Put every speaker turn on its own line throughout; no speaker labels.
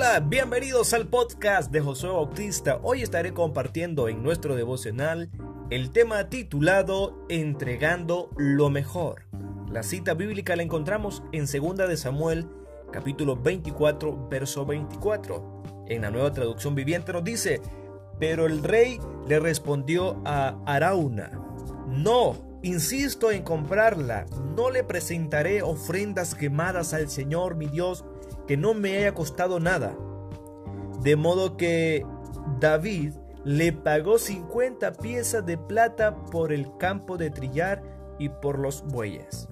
Hola, bienvenidos al podcast de Josué Bautista. Hoy estaré compartiendo en nuestro devocional el tema titulado Entregando lo mejor. La cita bíblica la encontramos en 2 de Samuel, capítulo 24, verso 24. En la nueva traducción viviente nos dice, pero el rey le respondió a Arauna, no, insisto en comprarla, no le presentaré ofrendas quemadas al Señor mi Dios que no me haya costado nada. De modo que David le pagó 50 piezas de plata por el campo de trillar y por los bueyes.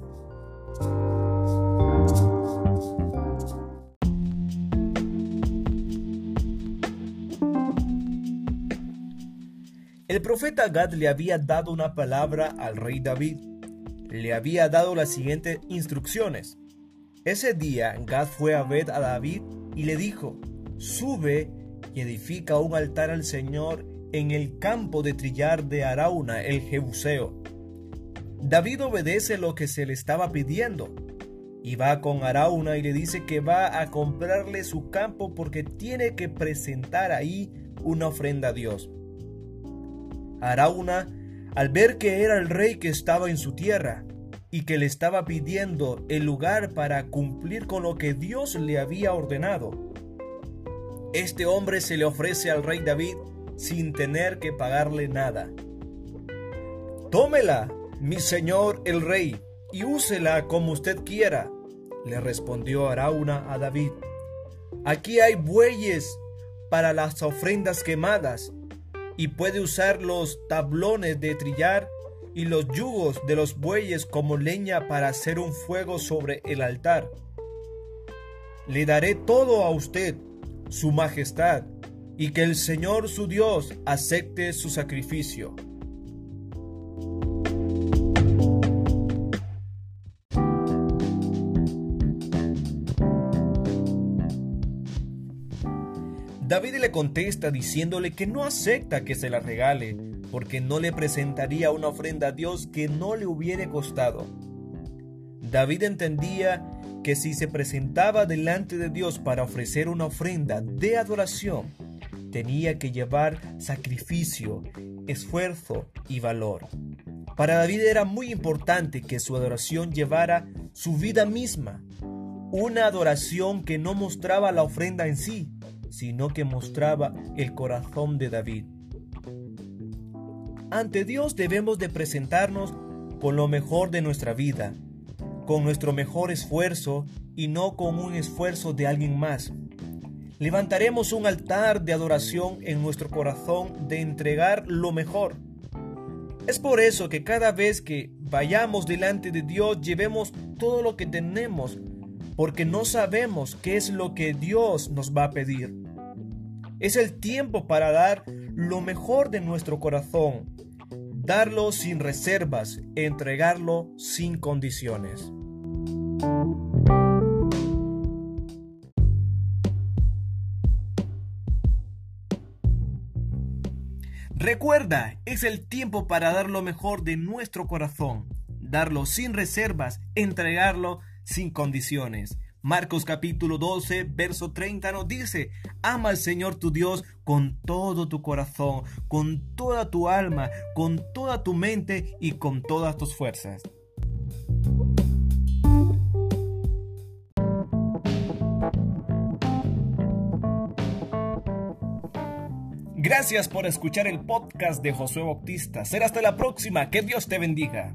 El profeta Gad le había dado una palabra al rey David. Le había dado las siguientes instrucciones. Ese día Gad fue a ver a David y le dijo, sube y edifica un altar al Señor en el campo de trillar de Arauna, el Jebuseo. David obedece lo que se le estaba pidiendo y va con Arauna y le dice que va a comprarle su campo porque tiene que presentar ahí una ofrenda a Dios. Arauna, al ver que era el rey que estaba en su tierra y que le estaba pidiendo el lugar para cumplir con lo que Dios le había ordenado, este hombre se le ofrece al rey David sin tener que pagarle nada. Tómela, mi señor el rey, y úsela como usted quiera, le respondió Arauna a David. Aquí hay bueyes para las ofrendas quemadas y puede usar los tablones de trillar y los yugos de los bueyes como leña para hacer un fuego sobre el altar. Le daré todo a usted, su majestad, y que el Señor su Dios acepte su sacrificio. David le contesta diciéndole que no acepta que se la regale, porque no le presentaría una ofrenda a Dios que no le hubiere costado. David entendía que si se presentaba delante de Dios para ofrecer una ofrenda de adoración, tenía que llevar sacrificio, esfuerzo y valor. Para David era muy importante que su adoración llevara su vida misma, una adoración que no mostraba la ofrenda en sí, sino que mostraba el corazón de David. Ante Dios debemos de presentarnos con lo mejor de nuestra vida, con nuestro mejor esfuerzo y no con un esfuerzo de alguien más. Levantaremos un altar de adoración en nuestro corazón de entregar lo mejor. Es por eso que cada vez que vayamos delante de Dios llevemos todo lo que tenemos porque no sabemos qué es lo que Dios nos va a pedir. Es el tiempo para dar lo mejor de nuestro corazón, darlo sin reservas, entregarlo sin condiciones. Recuerda, es el tiempo para dar lo mejor de nuestro corazón, darlo sin reservas, entregarlo sin condiciones. Marcos capítulo 12, verso 30 nos dice, ama al Señor tu Dios con todo tu corazón, con toda tu alma, con toda tu mente y con todas tus fuerzas. Gracias por escuchar el podcast de Josué Bautista. Será hasta la próxima. Que Dios te bendiga.